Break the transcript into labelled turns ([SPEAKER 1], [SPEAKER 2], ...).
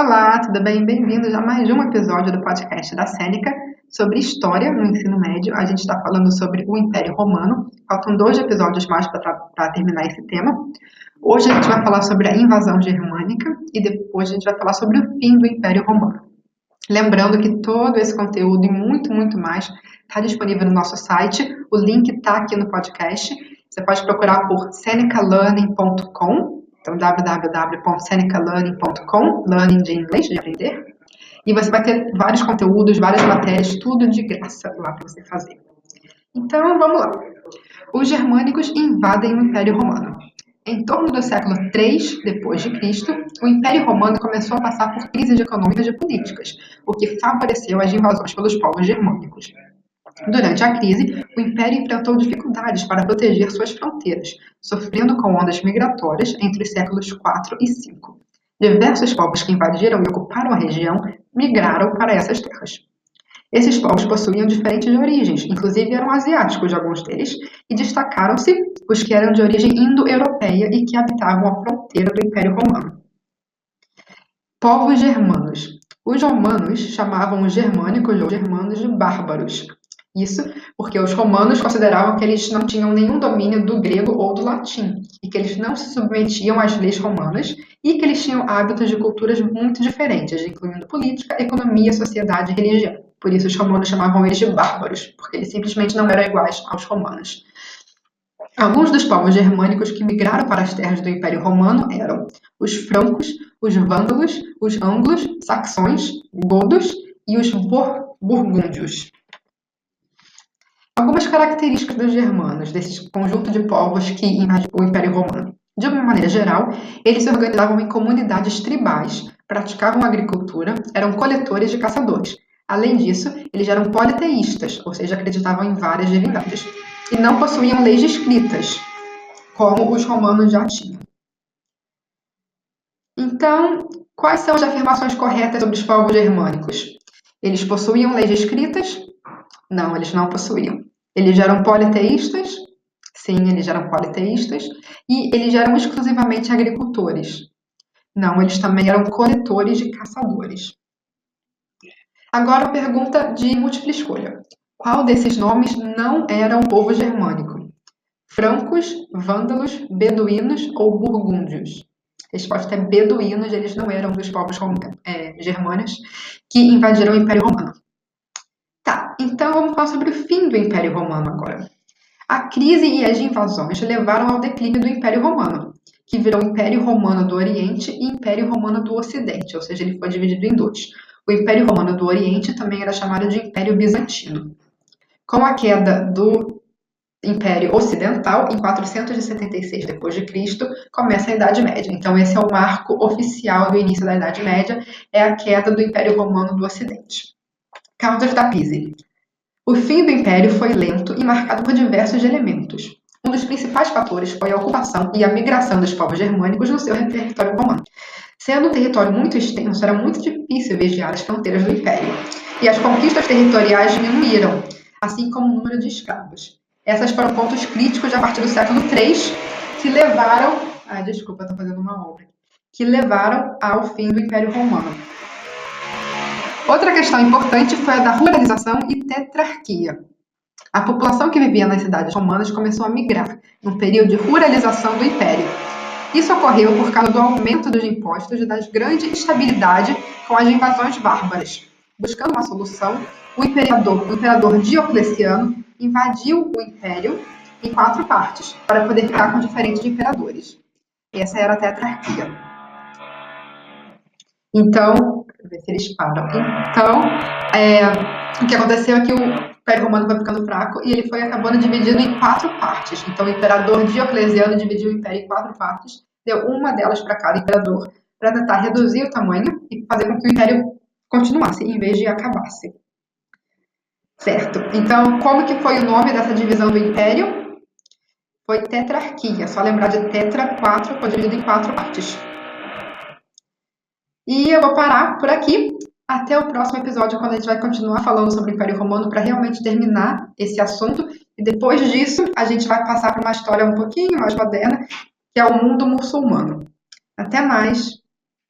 [SPEAKER 1] Olá, tudo bem? Bem-vindos a mais um episódio do podcast da Sêneca sobre história no ensino médio. A gente está falando sobre o Império Romano. Faltam dois episódios mais para terminar esse tema. Hoje a gente vai falar sobre a invasão germânica e depois a gente vai falar sobre o fim do Império Romano. Lembrando que todo esse conteúdo e muito, muito mais está disponível no nosso site. O link está aqui no podcast. Você pode procurar por senecalearning.com então, www.senecalearning.com, learning de inglês, de aprender. E você vai ter vários conteúdos, várias matérias, tudo de graça lá para você fazer. Então, vamos lá. Os germânicos invadem o Império Romano. Em torno do século III depois de Cristo, o Império Romano começou a passar por crises econômicas e políticas, o que favoreceu as invasões pelos povos germânicos. Durante a crise, o Império enfrentou dificuldades para proteger suas fronteiras, sofrendo com ondas migratórias entre os séculos IV e V. Diversos povos que invadiram e ocuparam a região migraram para essas terras. Esses povos possuíam diferentes origens, inclusive eram asiáticos alguns deles, e destacaram-se os que eram de origem indo-europeia e que habitavam a fronteira do Império Romano. Povos germanos. Os romanos chamavam os germânicos ou germanos de bárbaros, isso porque os romanos consideravam que eles não tinham nenhum domínio do grego ou do latim, e que eles não se submetiam às leis romanas, e que eles tinham hábitos de culturas muito diferentes, incluindo política, economia, sociedade e religião. Por isso os romanos chamavam eles de bárbaros, porque eles simplesmente não eram iguais aos romanos. Alguns dos povos germânicos que migraram para as terras do Império Romano eram os francos, os vândalos, os anglos, saxões, godos e os burgúndios. Algumas características dos germanos, desse conjunto de povos que invadiu o Império Romano. De uma maneira geral, eles se organizavam em comunidades tribais, praticavam agricultura, eram coletores e caçadores. Além disso, eles eram politeístas, ou seja, acreditavam em várias divindades, e não possuíam leis escritas, como os romanos já tinham. Então, quais são as afirmações corretas sobre os povos germânicos? Eles possuíam leis escritas? Não, eles não possuíam. Eles eram politeístas? Sim, eles eram politeístas. E eles eram exclusivamente agricultores? Não, eles também eram coletores e caçadores. Agora pergunta de múltipla escolha. Qual desses nomes não era um povo germânico? Francos, vândalos, beduínos ou burgúndios? Resposta é beduínos, eles não eram dos povos é, germânicos que invadiram o Império Romano. Então vamos falar sobre o fim do Império Romano agora. A crise e as invasões levaram ao declínio do Império Romano, que virou Império Romano do Oriente e Império Romano do Ocidente, ou seja, ele foi dividido em dois. O Império Romano do Oriente também era chamado de Império Bizantino. Com a queda do Império Ocidental, em 476 d.C., começa a Idade Média. Então, esse é o marco oficial do início da Idade Média, é a queda do Império Romano do Ocidente. Causas da Pise. O fim do império foi lento e marcado por diversos elementos. Um dos principais fatores foi a ocupação e a migração dos povos germânicos no seu território romano. Sendo um território muito extenso, era muito difícil vigiar as fronteiras do império, e as conquistas territoriais diminuíram, assim como o número de escravos. Essas foram pontos críticos a partir do século III que levaram. Ah, desculpa, estou fazendo uma obra. Que levaram ao fim do Império Romano. Outra questão importante foi a da ruralização e tetrarquia. A população que vivia nas cidades romanas começou a migrar, num período de ruralização do império. Isso ocorreu por causa do aumento dos impostos e da grande instabilidade com as invasões bárbaras. Buscando uma solução, o imperador, o imperador Diocleciano invadiu o império em quatro partes, para poder ficar com diferentes imperadores. Essa era a tetrarquia. Então, ver se eles param. Então, é, o que aconteceu é que o Império Romano foi ficando fraco e ele foi acabando dividido em quatro partes. Então, o imperador Diocleciano dividiu o império em quatro partes, deu uma delas para cada imperador, para tentar reduzir o tamanho e fazer com que o império continuasse, em vez de acabasse. Certo. Então, como que foi o nome dessa divisão do império? Foi tetrarquia. Só lembrar de tetra, quatro, foi dividido em quatro partes. E eu vou parar por aqui. Até o próximo episódio, quando a gente vai continuar falando sobre o Império Romano para realmente terminar esse assunto. E depois disso, a gente vai passar para uma história um pouquinho mais moderna, que é o mundo muçulmano. Até mais!